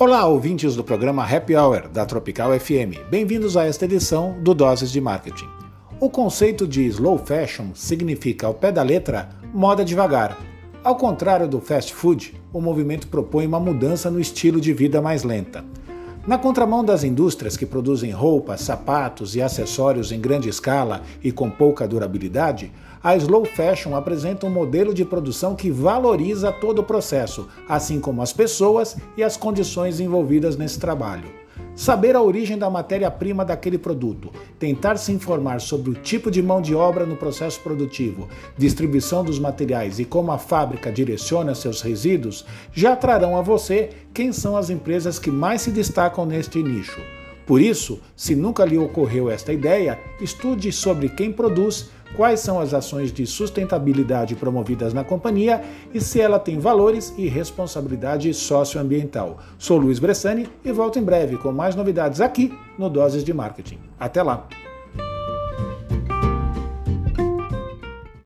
Olá, ouvintes do programa Happy Hour da Tropical FM. Bem-vindos a esta edição do Doses de Marketing. O conceito de slow fashion significa, ao pé da letra, moda devagar. Ao contrário do fast food, o movimento propõe uma mudança no estilo de vida mais lenta. Na contramão das indústrias que produzem roupas, sapatos e acessórios em grande escala e com pouca durabilidade, a slow fashion apresenta um modelo de produção que valoriza todo o processo, assim como as pessoas e as condições envolvidas nesse trabalho. Saber a origem da matéria-prima daquele produto, tentar se informar sobre o tipo de mão de obra no processo produtivo, distribuição dos materiais e como a fábrica direciona seus resíduos, já trarão a você quem são as empresas que mais se destacam neste nicho. Por isso, se nunca lhe ocorreu esta ideia, estude sobre quem produz, quais são as ações de sustentabilidade promovidas na companhia e se ela tem valores e responsabilidade socioambiental. Sou Luiz Bressani e volto em breve com mais novidades aqui no Doses de Marketing. Até lá!